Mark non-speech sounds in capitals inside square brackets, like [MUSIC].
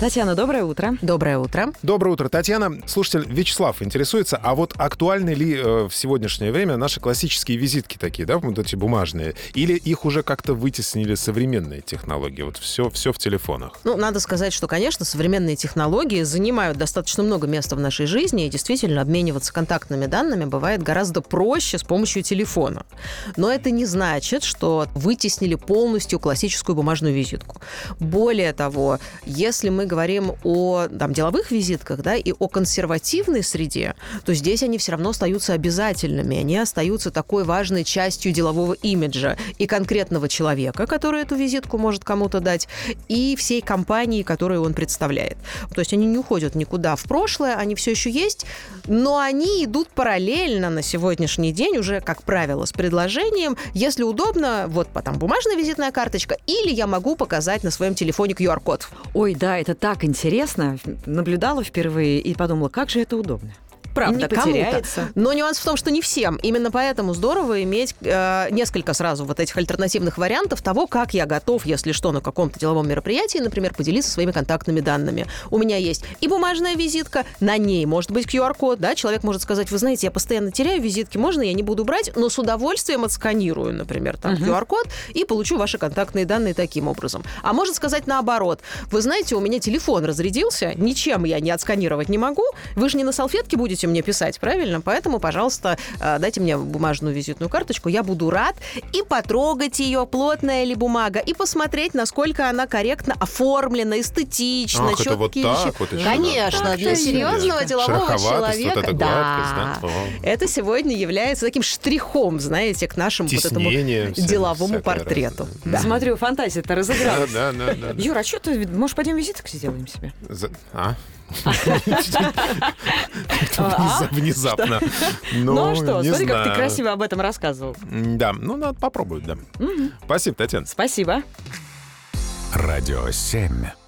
Татьяна, доброе утро. Доброе утро. Доброе утро, Татьяна. Слушатель Вячеслав интересуется, а вот актуальны ли э, в сегодняшнее время наши классические визитки такие, да, вот эти бумажные, или их уже как-то вытеснили современные технологии? Вот все, все в телефонах. Ну, надо сказать, что, конечно, современные технологии занимают достаточно много места в нашей жизни, и действительно обмениваться контактными данными бывает гораздо проще с помощью телефона. Но это не значит, что вытеснили полностью классическую бумажную визитку. Более того, если мы говорим о там, деловых визитках да, и о консервативной среде, то здесь они все равно остаются обязательными. Они остаются такой важной частью делового имиджа и конкретного человека, который эту визитку может кому-то дать, и всей компании, которую он представляет. То есть они не уходят никуда в прошлое, они все еще есть, но они идут параллельно на сегодняшний день уже, как правило, с предложением, если удобно, вот потом бумажная визитная карточка, или я могу показать на своем телефоне QR-код. Ой, да, это так интересно. Наблюдала впервые и подумала, как же это удобно. Правда, потеряется. Но нюанс в том, что не всем. Именно поэтому здорово иметь э, несколько сразу вот этих альтернативных вариантов того, как я готов, если что, на каком-то деловом мероприятии, например, поделиться своими контактными данными. У меня есть и бумажная визитка, на ней может быть QR-код, да, человек может сказать, вы знаете, я постоянно теряю визитки, можно я не буду брать, но с удовольствием отсканирую, например, там uh-huh. QR-код и получу ваши контактные данные таким образом. А может сказать наоборот, вы знаете, у меня телефон разрядился, ничем я не отсканировать не могу, вы же не на салфетке будете будете мне писать, правильно? Поэтому, пожалуйста, э, дайте мне бумажную визитную карточку, я буду рад и потрогать ее, плотная ли бумага, и посмотреть, насколько она корректно оформлена, эстетично, Ах, четкие это вот так вот еще, Конечно, да? для серьезного делового человека. Вот эта да. да? Это сегодня является таким штрихом, знаете, к нашему Теснение, вот этому деловому портрету. Да. Смотрю, фантазия-то разыгралась. Да, да, да, да. Юра, а что ты, может, пойдем визиток сделаем себе? А? [LAUGHS] Внезапно. Ну а что, смотри, как ты красиво об этом рассказывал. Да, ну надо попробовать, да. Спасибо, Татьяна. Спасибо. Радио 7.